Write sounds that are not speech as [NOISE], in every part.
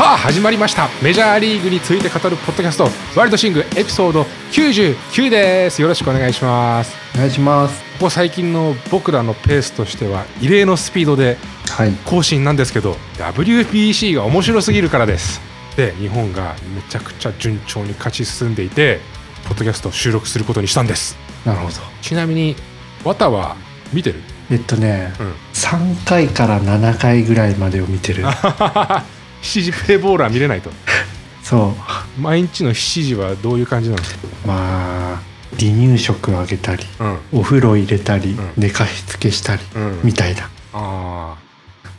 さあ始まりました。メジャーリーグについて語るポッドキャストワイルドシングエピソード99です。よろしくお願いします。お願いします。ここ最近の僕らのペースとしては異例のスピードではい。更新なんですけど WBC が面白すぎるからです。で日本がめちゃくちゃ順調に勝ち進んでいてポッドキャストを収録することにしたんです。なるほど。ちなみに綿は見てる？えっとね、うん。3回から7回ぐらいまでを見てる [LAUGHS] 7時プレイボールは見れないと。そう。毎日の7時はどういう感じなのまあ離乳食あげたりうん。お風呂入れたり、うん。寝かしつけしたり、うん。みたいな。あ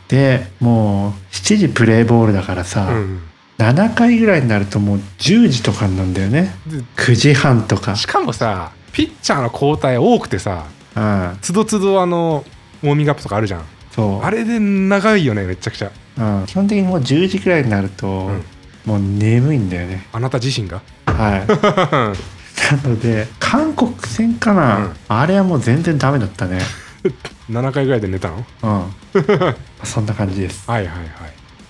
でもう7時プレイボールだからさ、あうん。7回ぐらいになるともう10時とかになんだよね。で9時半とか。しかもさピッチャーの交代多くてさうん。つどつどあのウォーミングアップとかあるじゃん。そう。あれで長いよねめちゃくちゃうん、基本的にもう10時ぐらいになると、ん。もう眠いんだよね。あなた自身が？はい。[LAUGHS] なので韓国戦かな、うん。あれはもう全然ダメだったね。[LAUGHS] 7回ぐらいで寝たの？うん。[LAUGHS] そんな感じです。はいはいはい。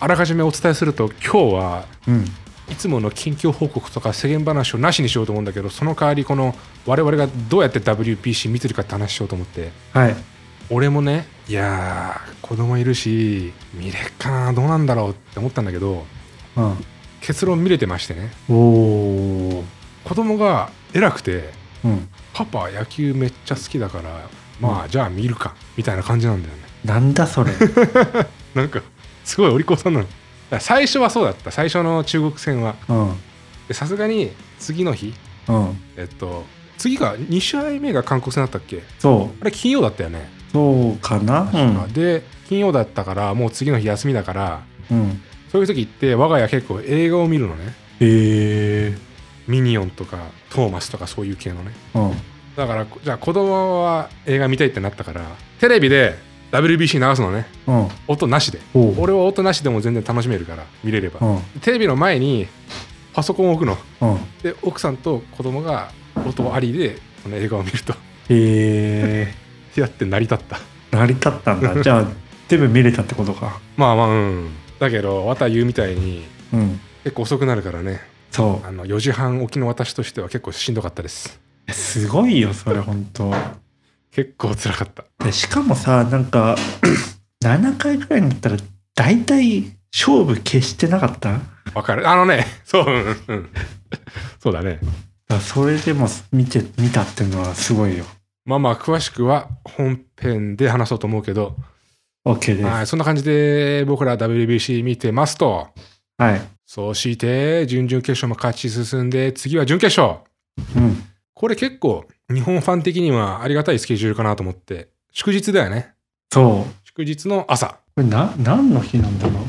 あらかじめお伝えすると今日はうん。いつもの近況報告とか世間話をなしにしようと思うんだけどその代わりこの我々がどうやって WPC 見てるかって話しようと思って。はい俺もねいやー子供いるし見れっかなどうなんだろうって思ったんだけどうん。結論見れてましてね。おお子供が偉くてうん。パパ野球めっちゃ好きだからまあじゃあ見るかみたいな感じなんだよね。なんだそれ。[LAUGHS] なんかすごいお利口さんなの。最初はそうだった。最初の中国戦は。さすがに次の日うん。えっと次が2試合目が韓国戦だったっけ？そう。あれ金曜だったよね、そうかな？で金曜だったからもう次の日休みだからうん。うんそういう時って我が家結構映画を見るのね。へえ。ミニオンとかトーマスとかそういう系のね。うん。だからじゃあ子供は映画見たいってなったからテレビで WBC 流すのね。うん。音なしで。俺は音なしでも全然楽しめるから見れれば、うん。テレビの前にパソコンを置くの。うん。で奥さんと子供が音ありでこの映画を見ると。へえやって成り立った。成り立ったんだ。[LAUGHS] じゃあ全部見れたってことか。まあまあうん。だけど綿言うみたいにうん。結構遅くなるからね。そう。あの4時半起きの私としては結構しんどかったです。すごいよそれ本当。結構辛かった。でしかもさなんか [CLEARS THROAT] 7回ぐらいになったら大体勝負消してなかった？わかる。あのねそううんうん。うんそうだね。らそれでも見て見たっていうのはすごいよまあまあ詳しくは本編で話そうと思うけど。OK です。はいそんな感じで僕ら WBC 見てますと。はい。そして準々決勝も勝ち進んで次は準決勝。うん。これ結構日本ファン的にはありがたいスケジュールかなと思って。祝日だよね。そう。祝日の朝。これな何の日なんだろう。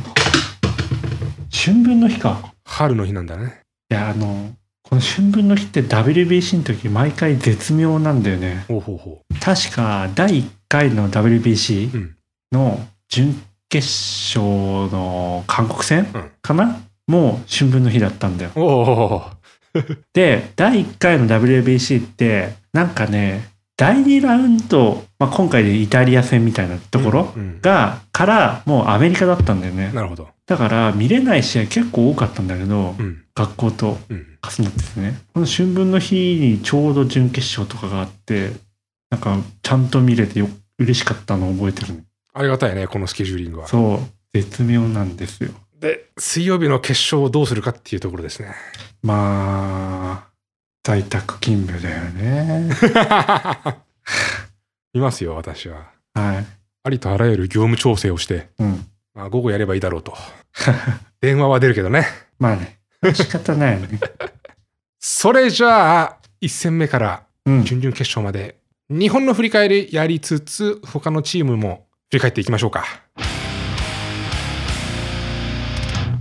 春分の日か。春の日なんだね。いやあのこの春分の日って WBC の時毎回絶妙なんだよね。ほうほうほ確か第1回のう WBC うん。の準決勝の韓国戦うん。かな、もう春分の日だったんだよ。おお [LAUGHS] で第1回の WBC ってなんかね第2ラウンド、まあ、今回でイタリア戦みたいなところが、からもうアメリカだったんだよね。なるほど。だから見れない試合結構多かったんだけど、うん。学校とうん。重なってですね。この春分の日にちょうど準決勝とかがあってなんかちゃんと見れてよ嬉しかったのを覚えてるね。ありがたいねこのスケジューリングは。そう。絶妙なんですよ。で水曜日の決勝をどうするかっていうところですね。まあ在宅勤務だよね。[LAUGHS] 見ますよ私は。はい。ありとあらゆる業務調整をして、うん。まあ、午後やればいいだろうと。電話は出るけどね。まあね。仕方ないよね。[LAUGHS] それじゃあ1戦目からうん。準々決勝まで日本の振り返りやりつつ他のチームも振り返っていきましょうか。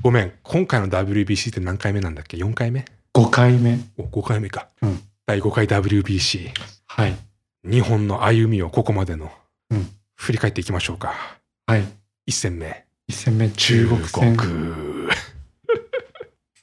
ごめん今回の WBC って何回目なんだっけ？4回目？5回目。お5回目か、うん。第5回 WBC はい。日本の歩みをここまでの、うん。振り返っていきましょうか。はい。1戦目。1戦目中国戦。中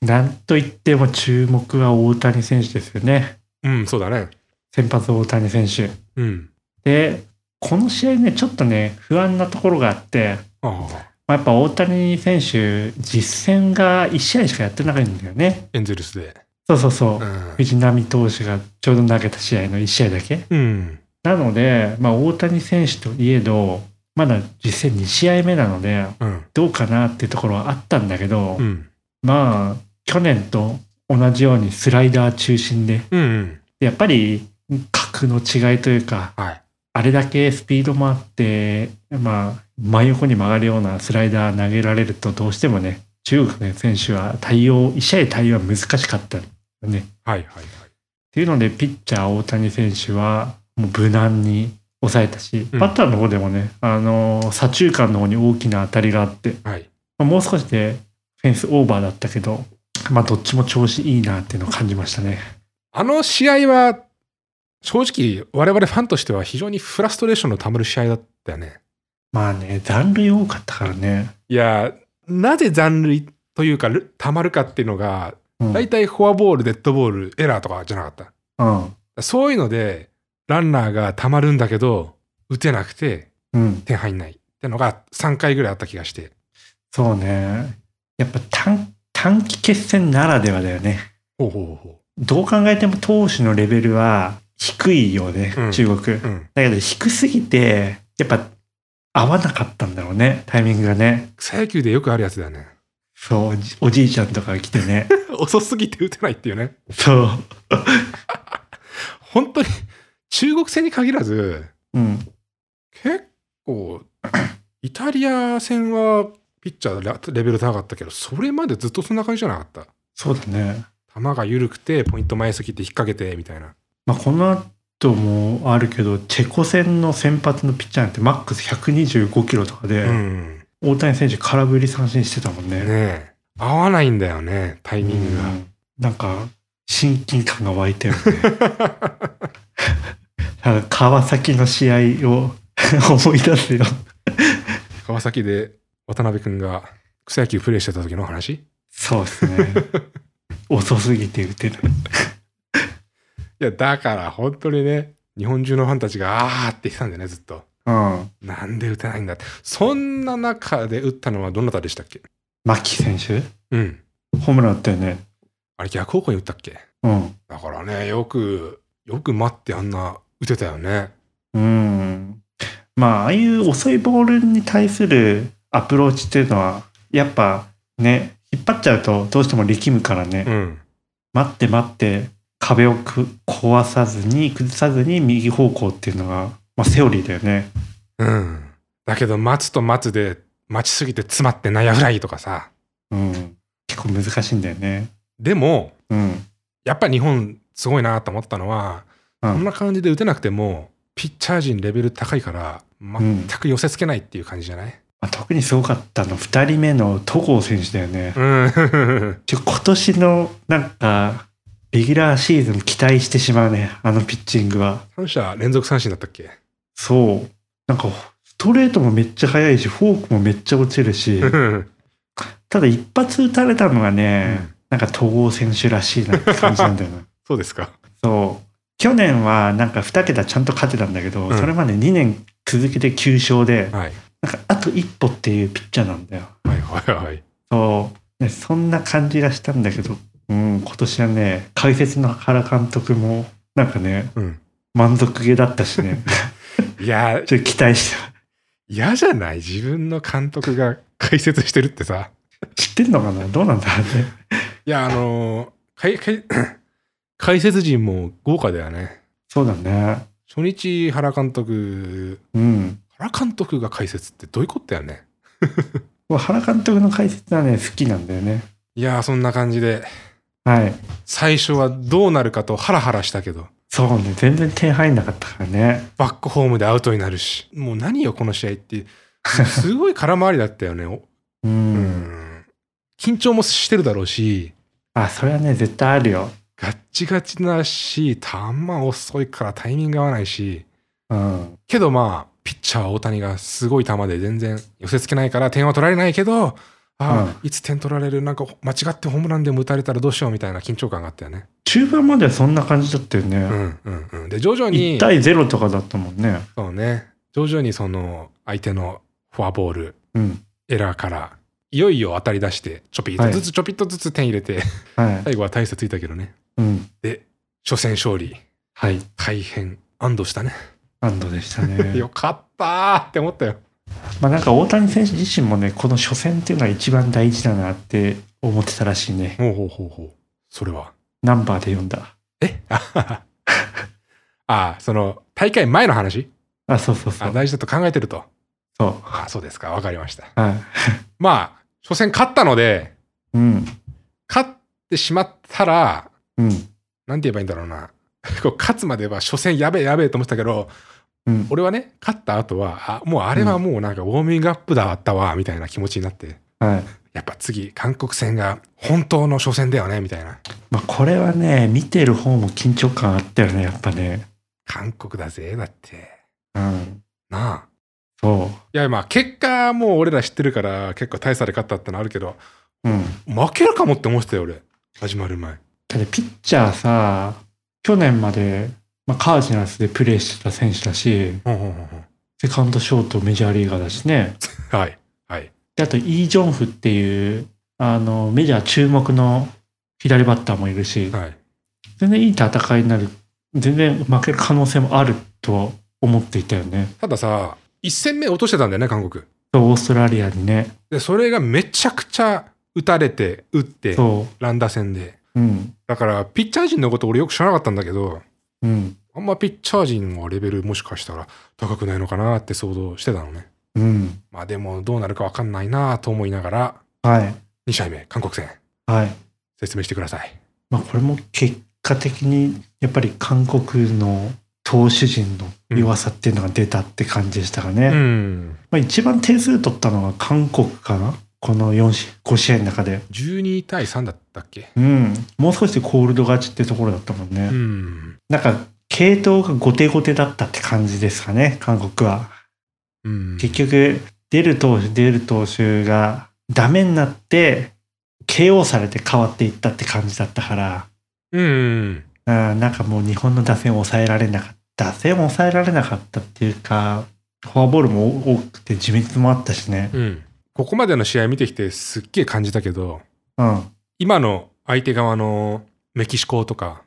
なんといっても注目は大谷選手ですよね。うんそうだね。先発大谷選手。うん。でこの試合ねちょっとね不安なところがあってああまあ、やっぱ大谷選手、実戦が1試合しかやってないんだよね。エンゼルスで。そうそうそう。うん。藤浪投手がちょうど投げた試合の1試合だけ。うん。なので、まあ、大谷選手といえど、まだ実戦2試合目なので、うん。どうかなっていうところはあったんだけど、うん。まあ、去年と同じようにスライダー中心で、うん。うん。やっぱり格の違いというか、はい。あれだけスピードもあって、まあ、真横に曲がるようなスライダー投げられるとどうしてもね、中国の選手は対応、1試合で対応は難しかったよね。っはい。はい。ていうので、ピッチャー大谷選手はもう無難に抑えたし、うんバッターの方でもね、あの、左中間の方に大きな当たりがあって、はい。はい。まあもう少しでフェンスオーバーだったけど、まあ、どっちも調子いいなっていうのを感じましたね。あの試合は、正直、我々ファンとしては非常にフラストレーションのたまる試合だったよね。まあね、残塁多かったからね。いや、なぜ残塁というか、るたまるかっていうのが、うん。大体フォアボール、デッドボール、エラーとかじゃなかった。うん。そういうので、ランナーがたまるんだけど、打てなくて、うん。点入んないってのが3回ぐらいあった気がして。そうね。やっぱ短短期決戦ならではだよね。ほうほうほどう考えても投手のレベルは低いよね、うん中国。う。うん。だけど低すぎて、やっぱ合わなかったんだろうね、タイミングがね。草野球でよくあるやつだよね。そう、おじおじいちゃんとかが来てね。[LAUGHS] 遅すぎて打てないっていうね。そう。[LAUGHS] 本当に、中国戦に限らず、うん。結構、イタリア戦はピッチャーレレベル高かったけど、それまでずっとそんな感じじゃなかった。そうだね。球が緩くて、ポイント前すぎて引っ掛けて、みたいな。まあ、この後もあるけど、チェコ戦の先発のピッチャーなんてマックス125キロとかで、うん。大谷選手空振り三振してたもんね。ねえ。合わないんだよね、タイミングが。うんなんか、親近感が湧いたよね。[LAUGHS] 川崎の試合を [LAUGHS] 思い出すよ。川崎で渡辺君が草野球プレーしてた時の話？そうですね。[LAUGHS] 遅すぎて打てない。いや、だから本当にね、日本中のファンたちが、あーって言ってたんだよね、ずっと。うん。なんで打てないんだって。そんな中で打ったのはどなたでしたっけ？牧選手？うん。ホームラン打ったよね。あれ逆方向に打ったっけ？うん。だからね、よく、よく待ってあんな打てたよね。うん。まあ、ああいう遅いボールに対するアプローチっていうのは、やっぱね、引っ張っちゃうとどうしても力むからね。うん。待って待って壁をく壊さずに崩さずに右方向っていうのが、まあ、セオリーだよね。うん。だけど、待つと待つで、待ちすぎて詰まって内野フライとかさ。うん。結構難しいんだよね。でも、うん。やっぱ日本すごいなと思ったのは、うんこんな感じで打てなくても、ピッチャー陣レベル高いから、全く寄せつけないっていう感じじゃない？まあ、特にすごかったの2人目の戸郷選手だよね。うん。[LAUGHS] 今年のなんかレギュラーシーズン期待してしまうねあのピッチングは。三者連続三振だったっけ？そう。なんかストレートもめっちゃ速いしフォークもめっちゃ落ちるしうんただ一発打たれたのがね、なんか戸郷選手らしいなって感じなんだよな。[LAUGHS] そうですか。そう。去年はなんか2桁ちゃんと勝てたんだけど、うんそれまで2年続けて9勝で、はい。なんかあと一歩っていうピッチャーなんだよ。はいはいはい。そう。ね、そんな感じがしたんだけど、うん、今年はね、解説の原監督も、なんかね、うん。満足げだったしね、[LAUGHS] いや、ちょっと期待して嫌じゃない？自分の監督が [LAUGHS] 解説してるってさ。知ってんのかな？どうなんだろうね。いや、あのー [CLEARS THROAT] 解説陣も豪華だよね。そうだね。初日原監督、うん。原監督が解説ってどういうことだよね。[LAUGHS] 原監督の解説はね、好きなんだよね。いやー、そんな感じで、はい。最初はどうなるかとハラハラしたけど、そうね、全然点入んなかったからね。バックホームでアウトになるし、もう何よ、この試合って。すごい空回りだったよね。おう。うんん。緊張もしてるだろうし、あ、それはね、絶対あるよ。ガッチガチだし、球遅いからタイミング合わないし、うん。けどまあ、ピッチャー大谷がすごい球で全然寄せつけないから点は取られないけど、ああ、いつ点取られる、なんか間違ってホームランでも打たれたらどうしようみたいな緊張感があったよね。中盤まではそんな感じだったよね。うんうんうん。で、徐々に1、対0とかだったもんね。そうね、徐々にその相手のフォアボール、うん。エラーからいよいよ当たり出してちょぴっとずつちょぴっとずつ点入れて、はい。最後は大差ついたけどねうん。で初戦勝利はい。大変安堵したね安堵でしたね。[LAUGHS] よかったーって思ったよまあなんか大谷選手自身もね、この初戦っていうのが一番大事だなって思ってたらしいね。ほうほうほうほうそれは？ナンバーで読んだ。え？[LAUGHS] あははあその大会前の話？あ、そうそうそう。あ大事だと考えてるとそあそうですかわかりましたう。はい。[LAUGHS] まあ初戦勝ったのでうん。勝ってしまったらうん。なんて言えばいいんだろうな [LAUGHS] 勝つまでは初戦やべえやべえと思ってたけどうん。俺はね勝った後はあもうあれはもうなんかウォーミングアップだったわみたいな気持ちになってはい。やっぱ次韓国戦が本当の初戦だよねみたいなまあこれはね、見てる方も緊張感あったよね、やっぱね。韓国だぜだってうん。なあそいやまあ結果もう俺ら知ってるから結構大差で勝ったってのあるけどう。うん。負けるかもって思ってたよ俺始まる前だってピッチャーさ、去年まで、まあ、カージナルスでプレーしてた選手だし、セカンドショートメジャーリーガーだしね。[LAUGHS] はいはいであと、イー・ジョンフっていう、あの、メジャー注目の左バッターもいるし、はい全然いい戦いになる。全然負ける可能性もあると思っていたよね。たださ1戦目落としてたんだよね韓国オーストラリアにね。でそれがめちゃくちゃ打たれて打ってそ乱打戦でう。うん。だからピッチャー陣のこと俺よく知らなかったんだけどうん。あんまピッチャー陣はレベルもしかしたら高くないのかなって想像してたのねうん。まあでもどうなるか分かんないなと思いながらはい。2試合目韓国戦はい。説明してくださいまあこれも結果的にやっぱり韓国の投手陣の弱さっていうのが出たって感じでしたかね。うんまあ一番点数取ったのは韓国かなこの4試5試合の中で。12対3だったっけ？うん。もう少しでコールド勝ちってところだったもんね。うんなんか系統が後手後手だったって感じですかね、韓国は。うん結局、出る投手、出る投手がダメになって、KO されて変わっていったって感じだったから、うんうんなんかもう日本の打線を抑えられなかった。打線を抑えられなかったっていうか、フォアボールも多くて自滅もあったしね。うんここまでの試合見てきてすっげえ感じたけどうん。今の相手側のメキシコとか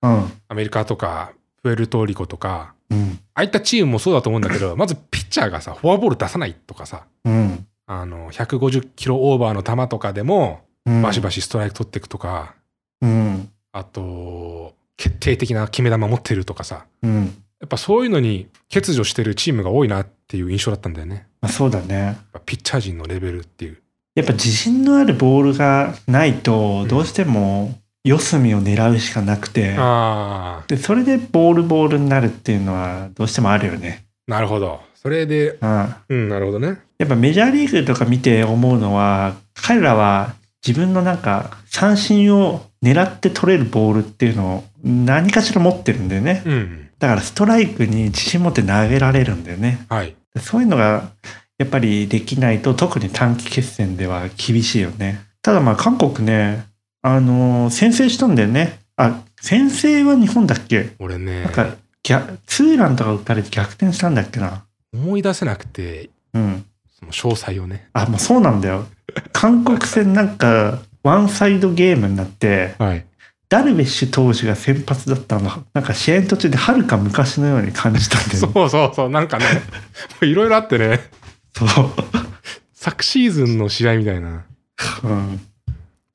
うん。アメリカとかプエルトリコとかうん。ああいったチームもそうだと思うんだけど [LAUGHS] まずピッチャーがさフォアボール出さないとかさうん。あの150キロオーバーの球とかでもうん。バシバシストライク取っていくとか、うん。あと決定的な決め球持ってるとかさうん。やっぱそういうのに欠如してるチームが多いなっていう印象だったんだよねまあそうだね。ピッチャー陣のレベルっていうやっぱ自信のあるボールがないと、んどうしても四隅を狙うしかなくて、で、それでボールボールになるっていうのはどうしてもあるよね。なるほどそれでうん。うんなるほどねやっぱメジャーリーグとか見て思うのは、彼らは自分のなんか三振を狙って取れるボールっていうのを何かしら持ってるんだよね。うんだからストライクに自信持って投げられるんだよね。はいそういうのがやっぱりできないと特に短期決戦では厳しいよね。ただまあ韓国ね、あのー先制したんだよね。あ、先制は日本だっけ？俺ねなんか逆、ツーランとか打たれて逆転したんだっけな。思い出せなくてうん。その詳細をねあ、もうそうなんだよ。韓国戦なんか、ワンサイドゲームになって、はいダルビッシュ投手が先発だったの、なんか試合の途中ではるか昔のように感じたんだよね。そうそうそうなんかね [LAUGHS] いろいろあってねそう。昨シーズンの試合みたいなうん。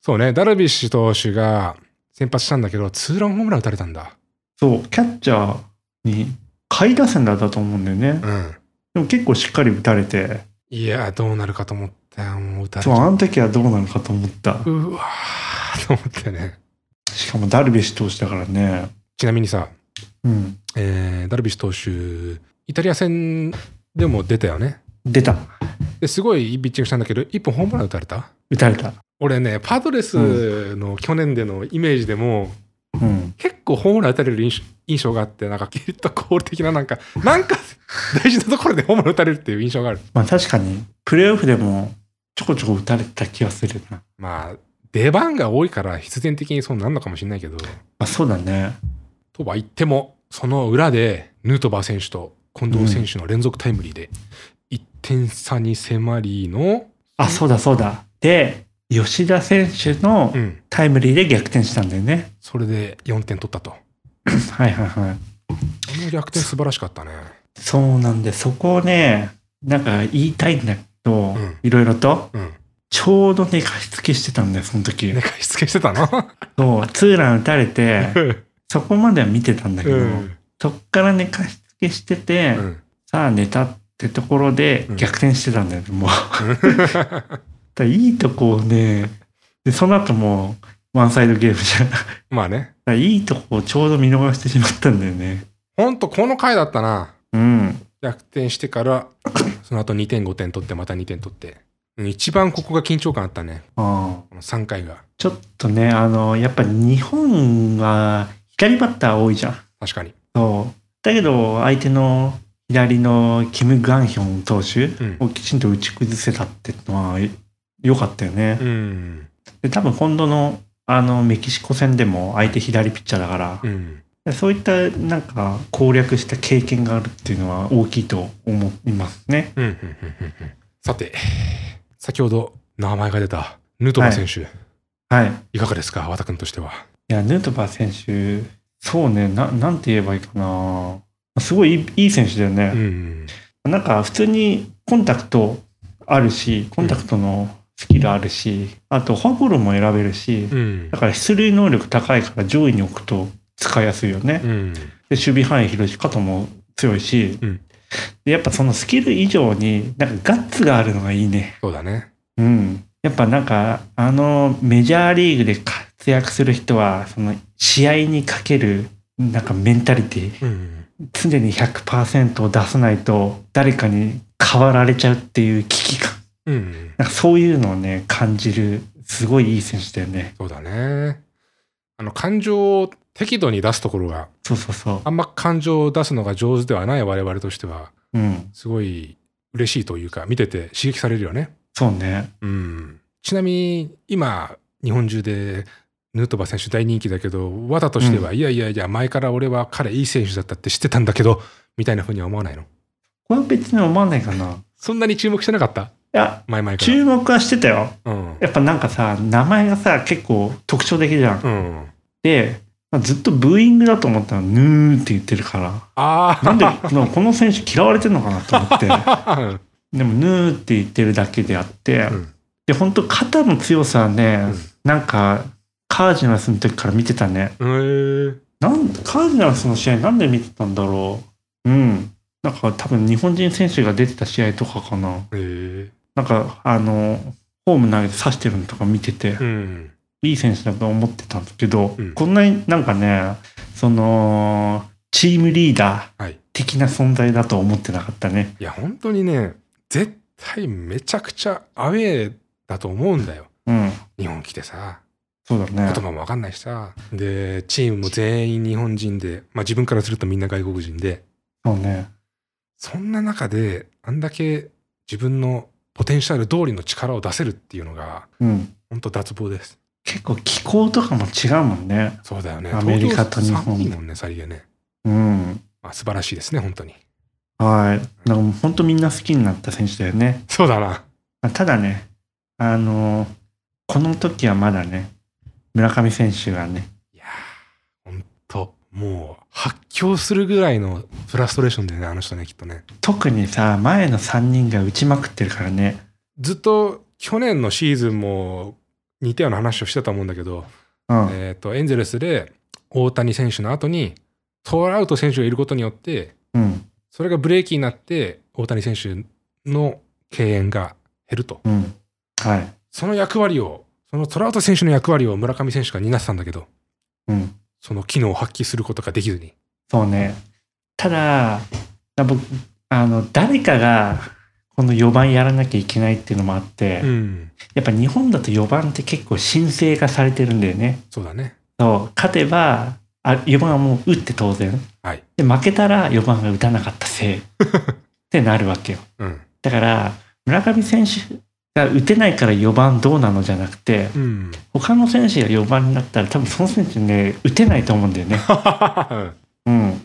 そうねダルビッシュ投手が先発したんだけどツーランホームラン打たれたんだそう、キャッチャーに下位打線だったと思うんだよね。うんでも結構しっかり打たれて、いやどうなるかと思ったよもう打たれちそう、ゃあの時はどうなるかと思った。うわーと思ってねしかもダルビッシュ投手だからね。ちなみにさ、うん。えーダルビッシュ投手イタリア戦でも出たよね出た。ですごいいいピッチングしたんだけど1本ホームラン打たれた？打たれた。俺ねパドレスの去年でのイメージでも、うん。結構ホームラン打たれる印象印象があってなんかキリッとコール的ななんかなんか大事なところでホームラン打たれるっていう印象があるまあ確かに、プレーオフでもちょこちょこ打たれてた気がするな。まあ出番が多いから必然的にそうなるのかもしれないけどまあそうだね。とは言ってもその裏でヌートバー選手と近藤選手の連続タイムリーで1点差に迫りのあ、そうだそうだ。で、吉田選手のうん。タイムリーで逆転したんだよね。それで4点取ったと。[LAUGHS] はいはいはい。この逆転素晴らしかったね。そうなんで、そこをね、なんか言いたいんだけど、うんいろいろと、うん。ちょうど寝かしつけしてたんだよ、その時。寝かしつけしてたの？そう、ツーラン打たれて、[LAUGHS] そこまでは見てたんだけど、うん。そっから寝かしつけしてて、うん。さあ寝たってところでうん逆転してたんだよ、もう。[LAUGHS] だいいとこをね、で、その後もうワンサイドゲームじゃん。まあね。らいいとこをちょうど見逃してしまったんだよね。ほんと、この回だったな。うん。逆転してから、その後2点5点取って、また2点取って。うん一番ここが緊張感あったね。ああこの3回が。ちょっとね、あの、やっぱり日本は左バッター多いじゃん。確かに。そう。だけど、相手の左のキム・ガンヒョン投手うん。をきちんと打ち崩せたってのは良かったよね。うん。で、多分今度のあのメキシコ戦でも相手左ピッチャーだから、うん。そういったなんか攻略した経験があるっていうのは大きいと思いますね。さて、先ほど名前が出たヌートバー選手、はい。い、かがですか、和田君としては。いや、ヌートバー選手、そうね、ななんて言えばいいかな。すごいいいいい選手だようね。ん。なんか普通にコンタクトあるし、コンタクトのスキルあるし、あとフォアボールも選べるし、うんだ。から出塁能力高いから上位に置くと使いやすいよね。うん。で守備範囲広いし肩も強いし、うんでやっぱそのスキル以上になんかガッツがあるのがいいね。そうだね。うん。やっぱなんかあのメジャーリーグで活躍する人はその試合にかけるなんかメンタリティうん。常に100%を出さないと誰かに変わられちゃうっていう危機感うん。なんかそういうのをね感じるすごいいい選手だよね。そうだね。あの、感情を適度に出すところが、そうそうそう。あんま感情を出すのが上手ではない我々としては、うん。すごい嬉しいというか、見てて刺激されるよね。そうね。うん。ちなみに、今、日本中で、ヌートバー選手大人気だけど、和田としては、いやいやいや、前から俺は彼いい選手だったって知ってたんだけど、みたいな風には思わないの？これは別に思わないかな。いそんなに注目してなかった？や、前々から。注目はしてたよ。うん。やっぱなんかさ、名前がさ、結構特徴的じゃん。うん。で、まあずっとブーイングだと思ったら、ヌーって言ってるから。あなんで、このこの選手嫌われてんのかなと思って。あ。[LAUGHS] でも、ヌーって言ってるだけであって、うんで、本当肩の強さはね、うんなんか、カージナルスの時から見てたね。うん。へえ。なんカージナルスの試合なんで見てたんだろう。うん。なんか多分日本人選手が出てた試合とかかな。へえ。なんか、あの、ホーム投げて刺してるのとか見てて、うん。いい選手だと思ってたんですけど、うんこんなになんかね、その、チームリーダーはい。的な存在だと思ってなかったね。いや、本当にね、絶対めちゃくちゃアウェーだと思うんだよ。うん。日本来てさ。そうだね言。葉もわかんないしさ。で、チームも全員日本人で、まあ自分からするとみんな外国人で、そうね。そんな中で、あんだけ自分のポテンシャル通りの力を出せるっていうのが、うん。本当脱帽です。結構気候とかも違うもんね。そうだよね。アメリカと日本もんね、さりげね。うん。まあ素晴らしいですね、本当に。はい。なんか本当みんな好きになった選手だよね。そうだな。まあただね、あの、この時はまだね、村上選手がね、もう発狂するぐらいのフラストレーションでね、あの人ね、きっとね。特にさ、前の3人が打ちまくってるからね。ずっと去年のシーズンも似たような話をしてたと思うんだけど、うん。えっ、と、エンゼルスで大谷選手の後にトラウト選手がいることによって、うん。それがブレーキになって大谷選手の敬遠が減ると。うん。はい。その役割を、そのトラウト選手の役割を村上選手が担ってたんだけど、うん。その機能を発揮することができずに。そうね。ただ、僕、あの、誰かが、この4番やらなきゃいけないっていうのもあって、うん。やっぱ日本だと4番って結構神聖化されてるんだよね。そうだね。そう、勝てば、あ4番はもう打って当然。はい。で、負けたら4番が打たなかったせい [LAUGHS] ってなるわけよ。うん。だから、村上選手が打てないから4番どうなのじゃなくて、うん。他の選手が4番になったら多分その選手ね、打てないと思うんだよね。[LAUGHS] うん。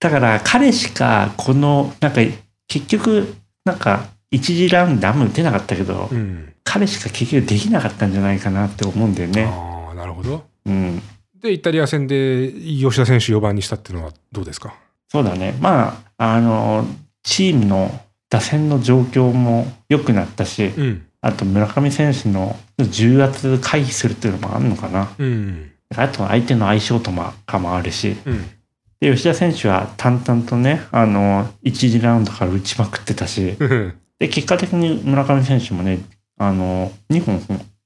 だから彼しかこの、なんか結局、なんか一次ラウンドあんま打てなかったけど、うん。彼しか結局できなかったんじゃないかなって思うんだよね。ああ、なるほど。うん。で、イタリア戦で吉田選手4番にしたっていうのはどうですか？そうだね。まあ、あの、チームの打線の状況も良くなったし、うん。あと村上選手の重圧回避するっていうのもあるのかな。うん。あと相手の相性とかもあるし。うん。で、吉田選手は淡々とね、あの、一次ラウンドから打ちまくってたし、うん。で、結果的に村上選手もね、あの、2本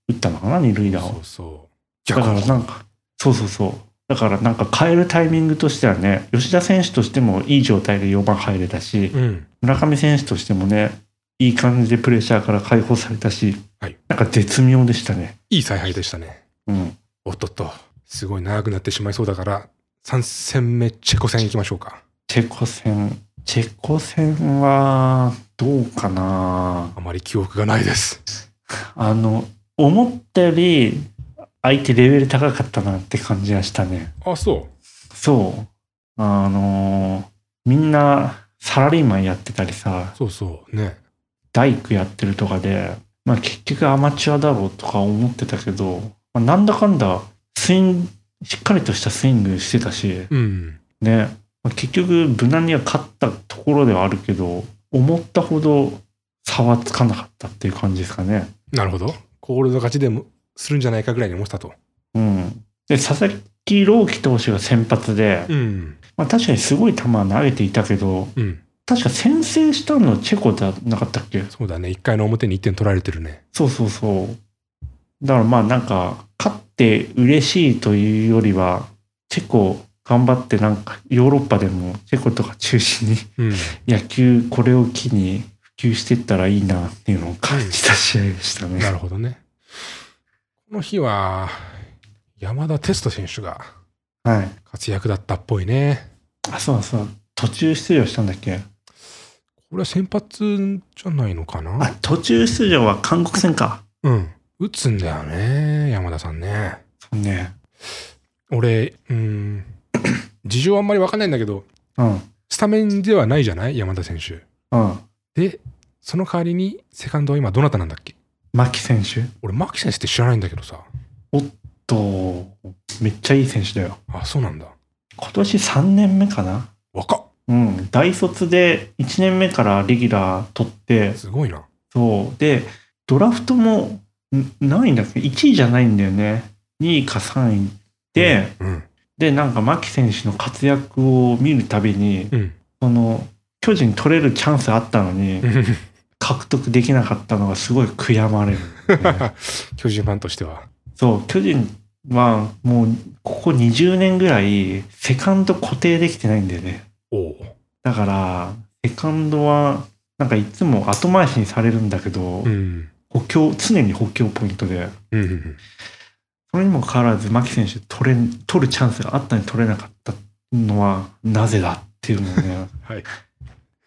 打ったのかな、二塁打をそう。そう。だからなんか、そうそうそう。だからなんか変えるタイミングとしてはね、吉田選手としてもいい状態で4番入れたし、うん。村上選手としてもね、いい感じでプレッシャーから解放されたし、はいなんか絶妙でしたね。いい采配でしたね。うん。おっとっと。すごい長くなってしまいそうだから、3戦目、チェコ戦行きましょうか。チェコ戦、チェコ戦は、どうかなあまり記憶がないです。[LAUGHS] あの、思ったより、相手レベル高かったなって感じがしたね。あ、そそう。あのみんなサラリーマンやってたりさう。、そうそう。ね。大工やってるとかで、まあ結局アマチュアだろうとか思ってたけど、まあ、なんだかんだスイング、しっかりとしたスイングしてたし、うん。ね、まあ結局無難には勝ったところではあるけど、思ったほど差はつかなかったっていう感じですかね。なるほど。コールド勝ちでもするんじゃないかぐらいに思ってたと。うん。で、佐々木朗希投手が先発で、うん。まあ確かにすごい球は投げていたけど、うん。確か先制したのチェコじゃなかったっけ？そうだね。1回の表に1点取られてるね。そうそうそう。だからまあなんか、勝って嬉しいというよりは、チェコ頑張ってなんかヨーロッパでもチェコとか中心にうん。[LAUGHS] 野球これを機に普及していったらいいなっていうのを感じた試合でしたね。なるほどね。この日は、山田テスト選手がはい。活躍だったっぽいね。あ、そうそう。途中出場したんだっけ？これは先発じゃないのかあな、途中出場は韓国戦か。うん。打つんだよね。山田さんね。そうね。俺、うん。[COUGHS] 事情あんまりわかんないんだけど、うん。スタメンではないじゃない？山田選手。うん。で、その代わりに、セカンドは今どなたなんだっけ？牧選手俺、牧選手って知らないんだけどさ。と、めっちゃいい選手だよ。あ、そうなんだ。今年3年目かな若っうん。大卒で1年目からレギュラー取って、すごいな。そう。で、ドラフトもんないんだっけ ?1 位じゃないんだよね。2位か3位で、うん。で、なんか牧選手の活躍を見るたびに、うん。その、巨人取れるチャンスあったのに、獲得できなかったのがすごい悔やまれる、[LAUGHS] 巨人ファンとしては。そう、巨人はもうここ20年ぐらいセカンド固定できてないんだよね。だから、セカンドはなんかいつも後回しにされるんだけど、うん。補強、常に補強ポイントで。それにもかかわらず牧選手取れん、取るチャンスがあったのに取れなかったのはなぜだっていうのをね、[LAUGHS] はい。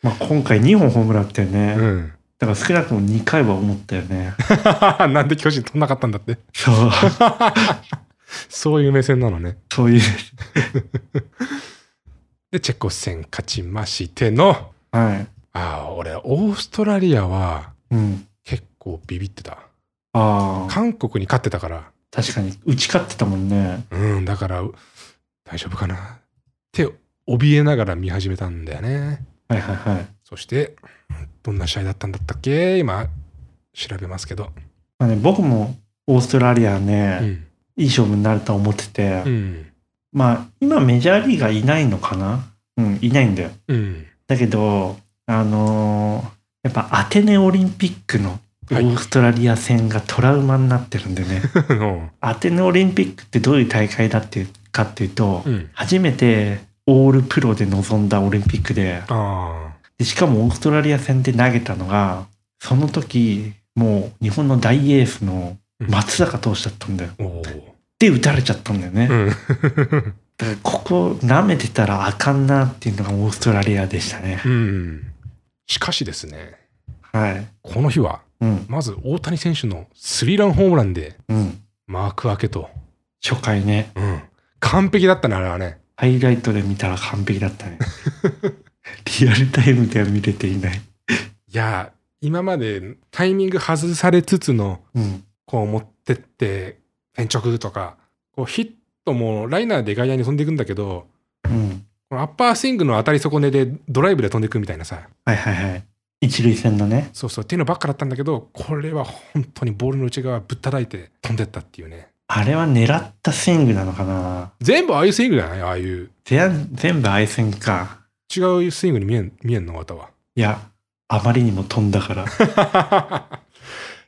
まあ今回2本ホームランってね、うん。だから少なくとも2回は思ったよね。[LAUGHS] なんで巨人取んなかったんだって。そう、[LAUGHS] [LAUGHS] そういう目線なのね。そういう、[LAUGHS] で、チェコ戦勝ちましての、はい。ああ、俺、オーストラリアはうん。結構ビビってた。ああ、韓国に勝ってたから、確かに打ち勝ってたもんね。うん、だから、大丈夫かなって、怯えながら見始めたんだよね。はいはいはい。そして、どんな試合だったんだったっけ？今、調べますけど。まあね、僕もオーストラリアね、うん。いい勝負になると思ってて、うん。まあ今メジャーリーガーいないのかな？うん、いないんだよ。うん。だけど、あのーやっぱアテネオリンピックのオはいーストラリア戦がトラウマになってるんでね。[LAUGHS] アテネオリンピックってどういう大会だっていうかっていうと、うん。初めてオールプロで臨んだオリンピックで、あでしかもオーストラリア戦で投げたのが、その時、もう日本の大エースの松坂投手だったんだよ。あ。おお。で、打たれちゃったんだよね。うん。だからここ舐めてたらあかんなっていうのがオーストラリアでしたね。うん。しかしですね、はい。この日は、うん。まず大谷選手のスリーランホームランでうん。幕開けと。初回ね。うん。完璧だったね、あれはね。ハイライトで見たら完璧だったね。[LAUGHS] リアルタイムでは見れていない。いや、今までタイミング外されつつの、うん。こう持ってって、変直とか、こうヒットもライナーで外野に飛んでいくんだけど、うん。このアッパースイングの当たり損ねでドライブで飛んでいくみたいなさ、はいはいはい。一塁線のね。そうそうっていうのばっかだったんだけど、これは本当にボールの内側ぶったたいて飛んでったっていうね。あれは狙ったスイングなのかな全部ああいうスイングじゃない？ああいう。全全部アイスイングか。違うスイングに見えん見えんの？または。いや、あまりにも飛んだから。[LAUGHS]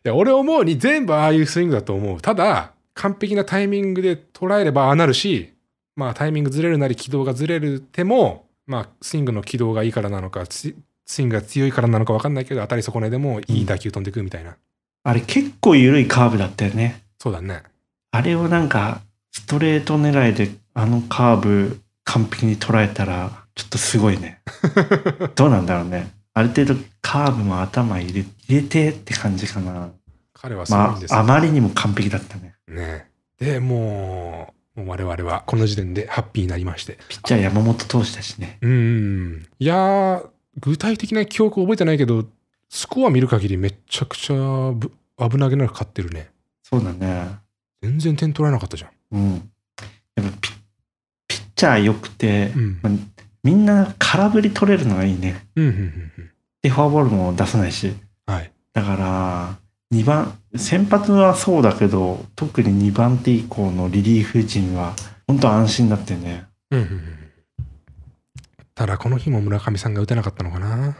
いや俺思うに全部ああいうスイングだと思う。ただ、完璧なタイミングで捉えればああなるし、まあタイミングずれるなり軌道がずれるても、まあスイングの軌道がいいからなのか、ススイングが強いからなのか分かんないけど、当たり損ねでもいい打球飛んでくみたいな。あれ結構緩いカーブだったよね。そうだね。あれをなんか、ストレート狙いであのカーブ完璧に捉えたら、ちょっとすごいね。[LAUGHS] どうなんだろうね。ある程度カーブも頭入れ入れてって感じかな。彼はすごいんまあ、ですよ。あまりにも完璧だったね。ね。で、もう、もう我々はこの時点でハッピーになりまして。ピッチャー山本投手だしね。うん。いやー、具体的な記憶覚えてないけど、スコア見る限りめちゃくちゃぶ危なげなく勝ってるね。そうだね。全然点取られなかったじゃん。うん。やっぱピピッチャー良くて、うん。まあみんな空振り取れるのがいいね。うん、うん、うんうん。で、フォアボールも出さないし。はい。だから、2番、先発はそうだけど、特に2番手以降のリリーフ陣は、本当安心だってね。うん、うん、うん。ただ、この日も村上さんが打てなかったのかな。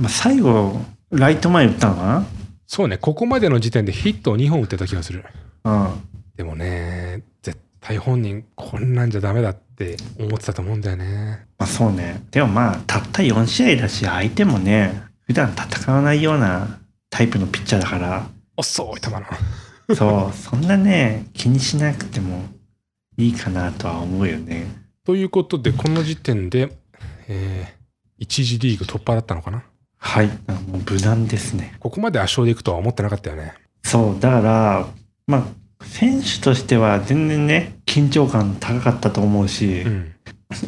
まあ、最後、ライト前打ったのかそうね、ここまでの時点でヒットを2本打ってた気がする。なでもね、絶対本人、こんなんじゃダメだって思ってたと思うんだよね。まあそうね。でもまあ、たった4試合だし、相手もね、普段戦わないようなタイプのピッチャーだから、遅い球の。そう、そんなね、気にしなくてもいいかなとは思うよね。ということで、この時点で、えー、1次リーグ突破だったのかな？はい。もう無難ですね。ここまで圧勝でいくとは思ってなかったよね。そう、だから、まあ、選手としては全然ね、緊張感高かったと思うし、うん。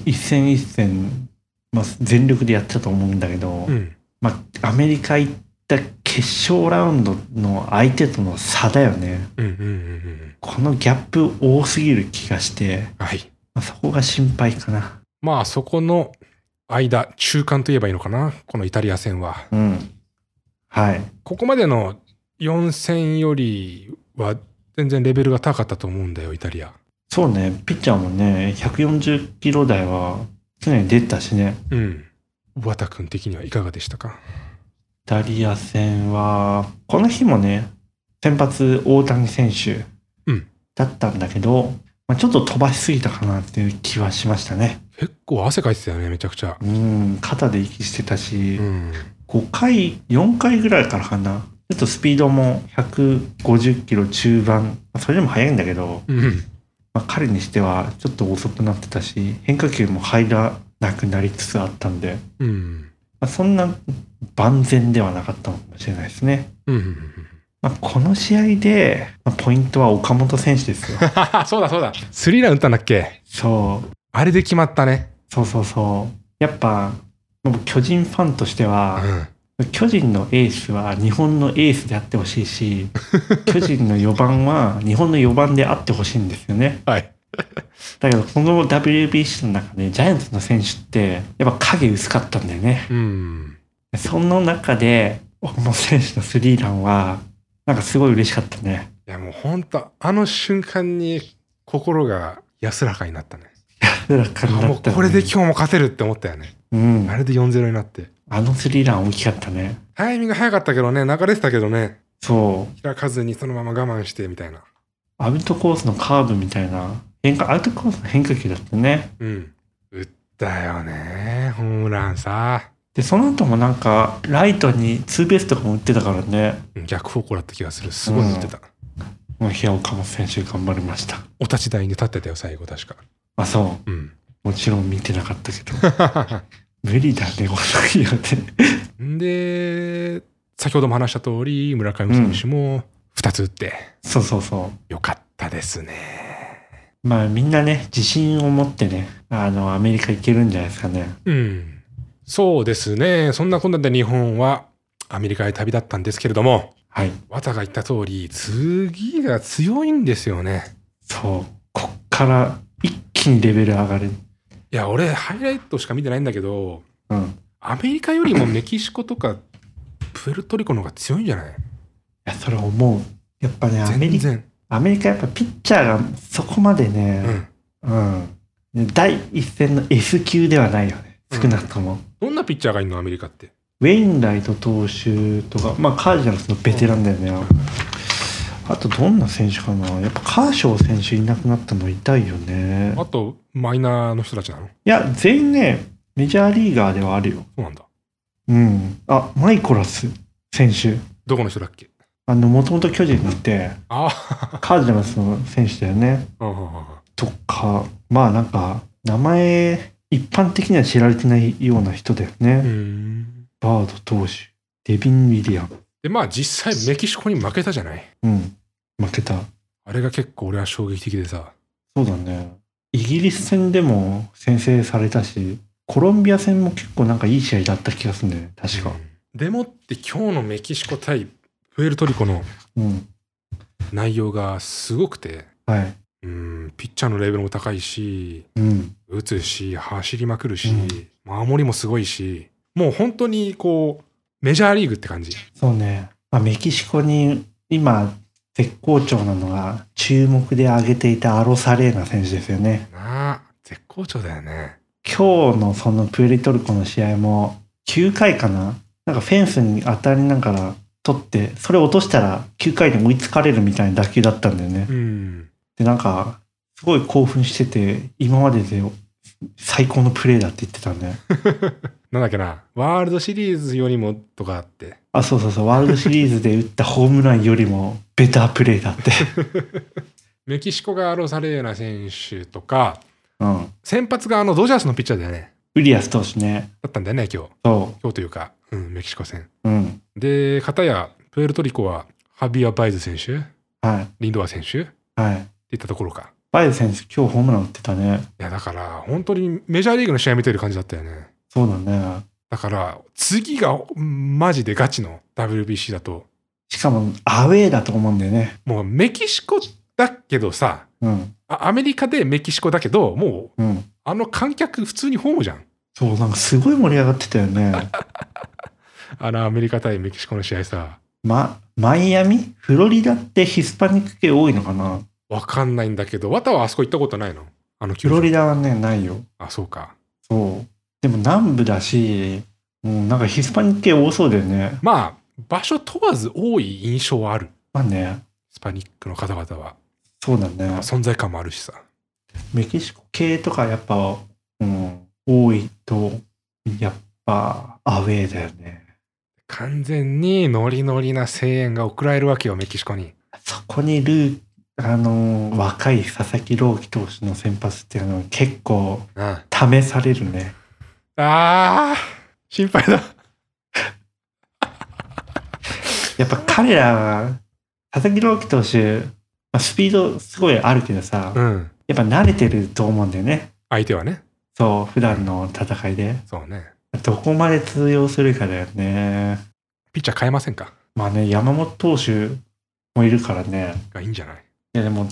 一戦一戦、まあ、全力でやってたと思うんだけど、うん。まあ、アメリカ行った決勝ラウンドの相手との差だよね。うんうんうんうん。このギャップ多すぎる気がして、はい。まあ、そこが心配かな。まあ、そこの間、中間といえばいいのかな？このイタリア戦は。うん。はい。ここまでの4戦よりは全然レベルが高かったと思うんだよ、イタリア。そうね、ピッチャーもね、140キロ台は常に出てたしね。うん。小畑君的にはいかがでしたか？イタリア戦は、この日もね、先発大谷選手うんだったんだけど、まあ、ちょっと飛ばしすぎたかなっていう気はしましたね。結構汗かいてたよね、めちゃくちゃ。うん、肩で息してたし、うん。5回、4回ぐらいからかな。ちょっとスピードも150キロ中盤、まあそれでも速いんだけど、うん。まあ、彼にしてはちょっと遅くなってたし、変化球も入らなくなりつつあったんで、うん。まあ、そんな万全ではなかったのかもしれないですね。まあ、この試合で、まあ、ポイントは岡本選手ですよ。[LAUGHS] そうだそうだ。スリーラン打ったんだっけ？そう。あれで決まったね。そうそうそう。やっぱ、僕巨人ファンとしてうは、ん。巨人のエースは日本のエースであってほしいし、[LAUGHS] 巨人の4番は日本の4番であってほしいんですよね。はい。[LAUGHS] だけど、この WBC の中でジャイアンツの選手って、やっぱ影薄かったんだよね。うん。その中で、岡本選手のスリーランは、なんかすごい嬉しかったね。いやもう本当あの瞬間に心が安らかになったね。安らかになった、ね。もうこれで今日も勝てるって思ったよね。うんあ。れで4-0になって。あのスリーラン大きかったね。タイミング早かったけどね、流れてたけどね、そう。開かずにそのまま我慢してみたいな。アウトコースのカーブみたいな、変化、アウトコースの変化球だったね。うん。打ったよね、ホームランさ。で、その後もなんか、ライトにツーベースとかも打ってたからね。逆方向だった気がする。すごい打ってた。もう、平岡本選手頑張りました。お立ち台に立ってたよ、最後確か。あ、そうん。う。もちろん見てなかったけど。[LAUGHS] 無理だね、この時はね。んで、先ほども話した通り、村上選手も2つ打って、そうそうそよかったですね。う。まあ、みんなね、自信を持ってね、あの、アメリカ行けるんじゃないですかね。うん。そうですね。そんなこんなで日本はアメリカへ旅立ったんですけれども、はい。綿が言った通り、次が強いんですよね。そう。こっから一気にレベル上がる。いや、俺、ハイライトしか見てないんだけど、うん。いアメリカよりもメキシコとか、プエルトリコの方が強いんじゃない？や、それ思う。やっぱね、アメリカ、全然。アメリカやっぱピッチャーがそこまでうね、ん。うん。で第一線の S 級ではないよね。うん少なくとも。どんなピッチャーがいるのアメリカって？ウェインライト投手とか、まあカージナルスのベテランだよね。あとどんな選手かなやっぱカーショー選手いなくなったの痛いよね。あと、マイナーの人たちなの？いや、全員ね、メジャーリーガーではあるよ。そうなんだ。うん。あ、マイコラス選手。どこの人だっけ？あの、もともと巨人にいて、あカージナルスの選手だよね。あ。とか、まあなんか、名前、一般的には知られてないような人だよね。うん。バード投手、デビン・ウィリアム。で、まあ実際メキシコに負けたじゃない？うん。負けた。あれが結構俺は衝撃的でさ。そうだね。イギリス戦でも先制されたし、コロンビア戦も結構なんかいい試合だった気がするんだよね。確か。でもって今日のメキシコ対プエルトリコのうん。内容がすごくて、はい。うん、ピッチャーのレベルも高いし、うん。打つし、走りまくるし、うん守りもすごいし、もう本当にこう、メジャーリーグって感じ。そうね。まあ、メキシコに今、絶好調なのが、注目で挙げていたアロサレーナ選手ですよね。なあ、絶好調だよね。今日のそのプエルトリコの試合も、9回かな？なんかフェンスに当たりながら取って、それ落としたら9回で追いつかれるみたいな打球だったんだよね。うん。で、なんか、すごい興奮してて、今までで最高のプレーだって言ってたんで。[LAUGHS] なんだっけな、ワールドシリーズよりもとかあって、あ、そうそうそう、ワールドシリーズで打ったホームランよりもベタープレーだって。[LAUGHS] メキシコがアロサレーナ選手とか、うん。先発があのドジャースのピッチャーだよね。ウリアス投手ね。だったんだよね、今日。そ今日というか、うん、メキシコ戦。う。うん。で、片や、プエルトリコは、ハビア・バイズ選手、はい。リンドア選手ってはい。いったところか。バイズ選手、今日ホームラン打ってたね。いや、だから、本当にメジャーリーグの試合見てる感じだったよね。そうだね。だから、次がうんマジでガチの WBC だと、しかも、アウェーだと思うんだよね。もうメキシコだけどさ、うん。あアメリカでメキシコだけど、もう、うん。あの観客普通にホームじゃん。そう、なんかすごい盛り上がってたよね。[LAUGHS] あのアメリカ対メキシコの試合さ、ま、マイアミ？フロリダってヒスパニック系多いのかな？わかんないんだけど、綿はあそこ行ったことないの？あのフロリダはね、ないよ。あ、そうか。そう。でも南部だし、うん、なんかヒスパニック系多そうだよね。まあ、場所問わず多い印象はある。まあね、スパニックの方々は。そうだね。存在感もあるしさ。メキシコ系とかやっぱ、うん、多いと、やっぱアウェーだよね。完全にノリノリな声援が送られるわけよ、メキシコに。そこにルー、あのー若い佐々木朗希投手の先発っていうのは結構あ試されるね。あー、心配だ。[LAUGHS] やっぱ彼らは、佐々木朗希投手、まあ、スピードすごいあるけどさ、うん。やっぱ慣れてると思うんだよね。相手はね。そう、普段の戦いで。そうね。どこまで通用するかだよね。ピッチャー変えませんか？まあね、山本投手もいるからね。がいいんじゃない？いやでも、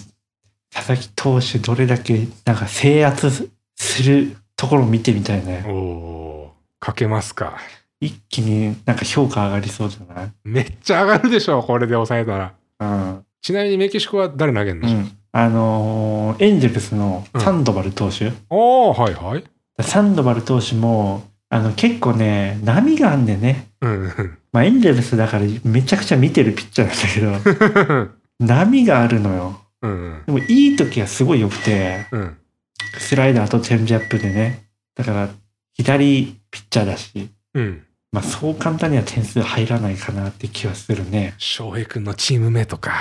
佐々木投手どれだけなんか制圧するところを見てみたいね。おおー、かけますか。一気になんか評価上がりそうじゃない？めっちゃ上がるでしょ、これで抑えたら。うん。ちなみにメキシコは誰投げんの、うん。あのーエンジェルスのサンドバル投手、おー、はいはい。サンドバル投手も、あの結構ね、波があんでね。うんうん。まあエンジェルスだからめちゃくちゃ見てるピッチャーなんだけど、[LAUGHS] 波があるのよ。うんうん。でもいい時はすごい良くて、うん。スライダーとチェンジアップでね。だから、左ピッチャーだし、うん。まあそう簡単には点数入らないかなって気はするね。翔平君のチームメイトか。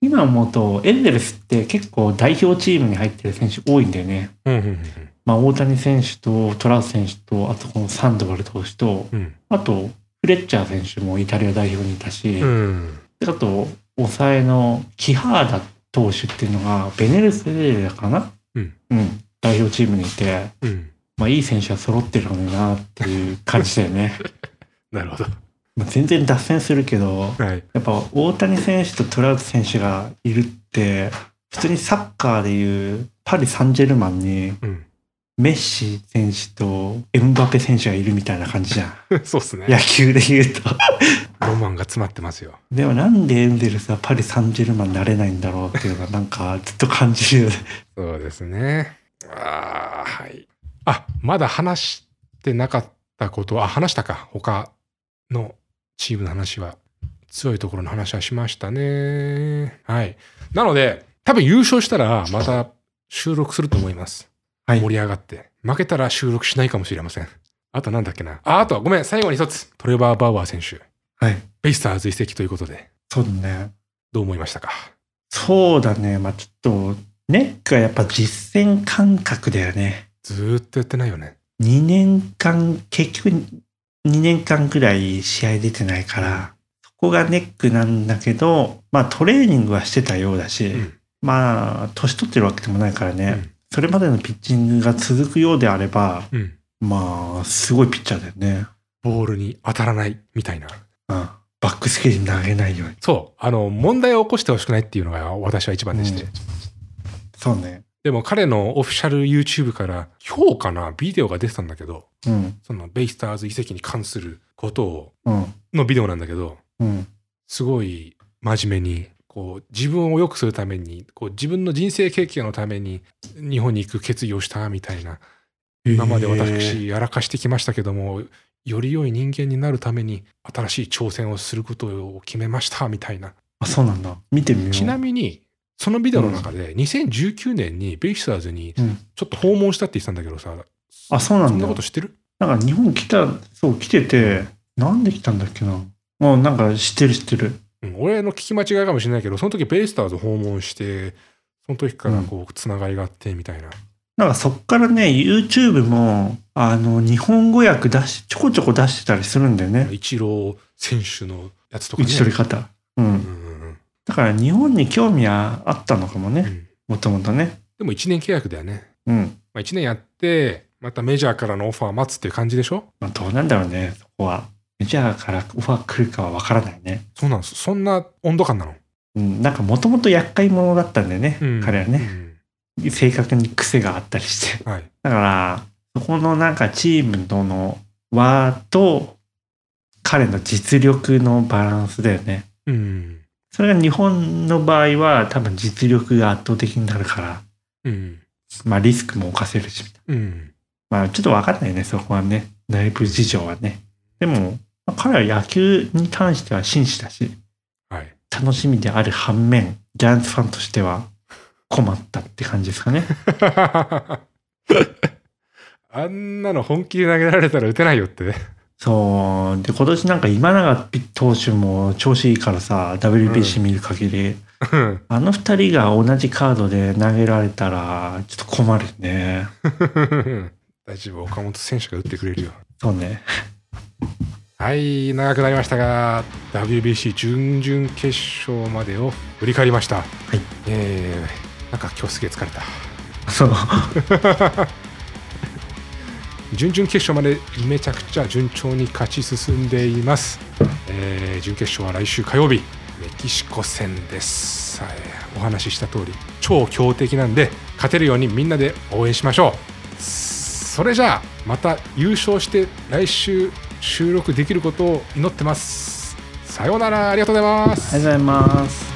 今思うと、エンゼルスって結構代表チームに入ってる選手多いんだよね。うんうんまあ大谷選手とトラウト選手と、あとこのサンドバル投手と、うん。あとフレッチャー選手もイタリア代表にいたし、うん。あと抑えのキハーダ投手っていうのがベネルスレーかな？うん。うん。代表チームにいて、うん。まあいい選手は揃ってるのになっていう感じだよね。[LAUGHS] なるほど。まあ全然脱線するけど、はい。やっぱ大谷選手とトラウト選手がいるって、普通にサッカーでいうパリ・サンジェルマンにうん。メッシ選手とエムバペ選手がいるみたいな感じじゃん。[LAUGHS] そうっすね。野球で言うと。ロマンが詰まってますよ。でもなんでエンゼルスはパリ・サンジェルマンになれないんだろうっていうのがなんかずっと感じるよね。そうですね。ああ、はい。あ、まだ話してなかったこと、あ、話したか。他のチームの話は、強いところの話はしましたね。はい。なので、多分優勝したらまた収録すると思います。はい盛り上がって。負けたら収録しないかもしれません。あとなんだっけな。あ、あとごめん、最後に一つ。トレバー・バウアー選手。はい。ベイスターズ移籍ということで、そうだね。どう思いましたか？そうだね。まあちょっと、ネックはやっぱ実戦感覚だよね。ずーっとやってないよね。2年間、結局2年間ぐらい試合出てないから、そこがネックなんだけど、まあトレーニングはしてたようだし、うんまあ年取ってるわけでもないからね、うんそれまでのピッチングが続くようであれば、うん。まあすごいピッチャーだよね。ボールに当たらないみたいな。うん。バックスケージに投げないように。そう。あの、問題を起こしてほしくないっていうのが私は一番でして。うんそうね。でも彼のオフィシャル YouTube から、今日かなビデオが出てたんだけど、うん。そのベイスターズ移籍に関することを、うん。のビデオなんだけど、うん。すごい真面目に、こう、自分を良くするために、こう、自分の人生経験のために、日本に行く決意をしたみたいな、今まで私、やらかしてきましたけども、より良い人間になるために、新しい挑戦をすることを決めました、みたいな。あ、そうなんだ。見てみよう。ちなみに、そのビデオの中で、2019年にベイスターズにうん。ちょっと訪問したって言ってたんだけどさ、あ、そうなんだ。そんなこと知ってる？なんか日本来た、そう、来てて、なんで来たんだっけな。もうなんか知ってる知ってる。うん、俺の聞き間違いかもしれないけど、その時ベイスターズ訪問して、その時からこう、つながりがあってみたいな。なんかそっからね、YouTube も、あの、日本語訳出し、ちょこちょこ出してたりするんだよね。イチロー選手のやつとか打ね。ち取り方。う。うんんうんだから日本に興味はあったのかもね。もともとね。でも1年契約だよね。うん。まあ、1年やって、またメジャーからのオファー待つっていう感じでしょ？まあ、どうなんだろうね、そこは。メジャーからオファー来るかはわからないね。そうなんです。そんな温度感なの？うん。なんかもともと厄介者だったんだよね。うん彼はね。性格に癖があったりして。うんはい。だから、そこのなんかチームとの和と彼の実力のバランスだよね。うん。それが日本の場合は多分実力が圧倒的になるから、うん。まあリスクも犯せるし、うん。まあちょっとわかんないね、そこはね。内部事情はね。でも、まあ彼は野球に関しては紳士だし、はい。楽しみである反面、ジャイアンツファンとしては困ったって感じですかね。[LAUGHS] あんなの本気で投げられたら打てないよって。そう。で、今年なんか今永投手も調子いいからさ、WBC 見る限り、うんあの二人が同じカードで投げられたら、ちょっと困るね。[LAUGHS] 大丈夫、岡本選手が打ってくれるよ。そうね。はい、長くなりましたが、WBC 準々決勝までを振り返りました。いえー、なんか今日すげえ疲れた。そう。[LAUGHS] 準々決勝までめちゃくちゃ順調に勝ち進んでいます。えー準決勝は来週火曜日、メキシコ戦です。はいお話しした通り、超強敵なんで、勝てるようにみんなで応援しましょう。それじゃあ、また優勝して来週収録できることを祈ってます。さようなら、ありがとうございます。ありがとうございます。